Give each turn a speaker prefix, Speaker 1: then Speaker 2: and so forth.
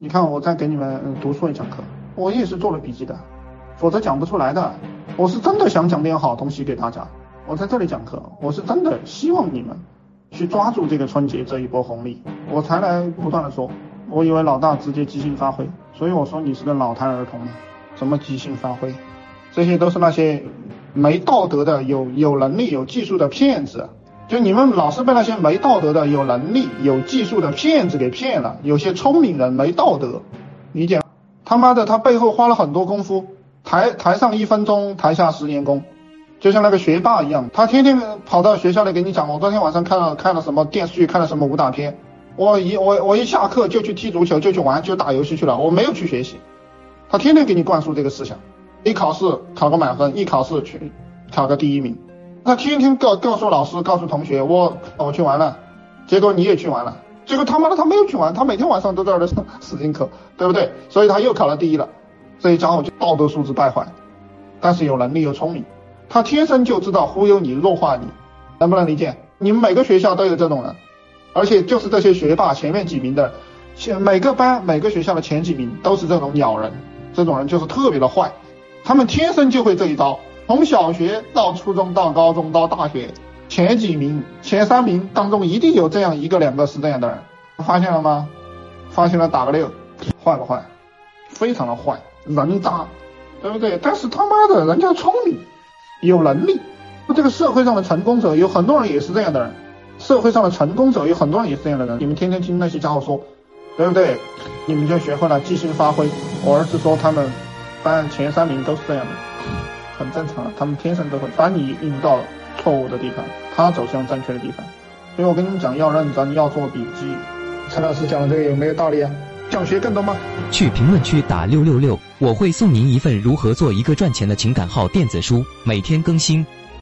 Speaker 1: 你看我在给你们读书也讲课，我也是做了笔记的，否则讲不出来的。我是真的想讲点好东西给大家。我在这里讲课，我是真的希望你们去抓住这个春节这一波红利，我才来不断的说。我以为老大直接即兴发挥，所以我说你是个脑瘫儿童呢，什么即兴发挥，这些都是那些没道德的、有有能力、有技术的骗子。就你们老是被那些没道德的、有能力、有技术的骗子给骗了。有些聪明人没道德，理解？他妈的，他背后花了很多功夫，台台上一分钟，台下十年功，就像那个学霸一样，他天天跑到学校里给你讲，我昨天晚上看了看了什么电视剧，看了什么武打片，我一我我一下课就去踢足球，就去玩，就打游戏去了，我没有去学习。他天天给你灌输这个思想，一考试考个满分，一考试去考个第一名。他天天告告诉老师，告诉同学，我我去玩了，结果你也去玩了，结果他妈的他没有去玩，他每天晚上都在这死听课，对不对？所以他又考了第一了，这一家伙就道德素质败坏，但是有能力又聪明，他天生就知道忽悠你弱化你，能不能理解？你们每个学校都有这种人，而且就是这些学霸前面几名的，前每个班每个学校的前几名都是这种鸟人，这种人就是特别的坏，他们天生就会这一招。从小学到初中到高中到大学，前几名、前三名当中一定有这样一个两个是这样的人，发现了吗？发现了打个六，坏不坏？非常的坏，人渣，对不对？但是他妈的，人家聪明，有能力。这个社会上的成功者有很多人也是这样的人，社会上的成功者有很多人也是这样的人。你们天天听那些家伙说，对不对？你们就学会了即兴发挥。我儿子说他们班前三名都是这样的。很正常，他们天生都会把你引到错误的地方，他走向正确的地方。所以我跟你们讲，要认真，要做笔记。陈老师讲的这个有没有道理啊？想学更多吗？
Speaker 2: 去评论区打六六六，我会送您一份如何做一个赚钱的情感号电子书，每天更新。